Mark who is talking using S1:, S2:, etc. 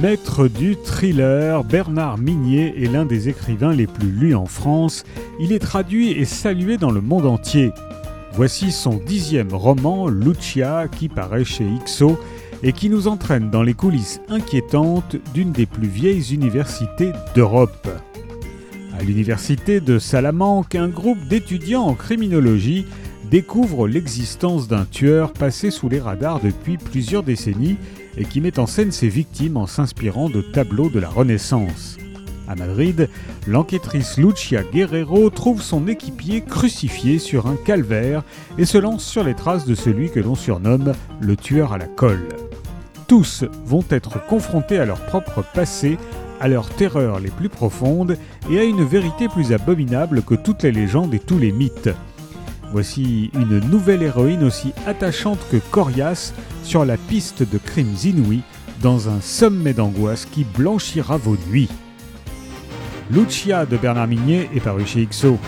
S1: Maître du thriller, Bernard Minier est l'un des écrivains les plus lus en France. Il est traduit et salué dans le monde entier. Voici son dixième roman, Lucia, qui paraît chez Ixo et qui nous entraîne dans les coulisses inquiétantes d'une des plus vieilles universités d'Europe. À l'université de Salamanque, un groupe d'étudiants en criminologie découvre l'existence d'un tueur passé sous les radars depuis plusieurs décennies et qui met en scène ses victimes en s'inspirant de tableaux de la Renaissance. À Madrid, l'enquêtrice Lucia Guerrero trouve son équipier crucifié sur un calvaire et se lance sur les traces de celui que l'on surnomme le tueur à la colle. Tous vont être confrontés à leur propre passé, à leurs terreurs les plus profondes et à une vérité plus abominable que toutes les légendes et tous les mythes. Voici une nouvelle héroïne aussi attachante que coriace sur la piste de crimes inouïs dans un sommet d'angoisse qui blanchira vos nuits. Lucia de Bernard Minier est paru chez XO.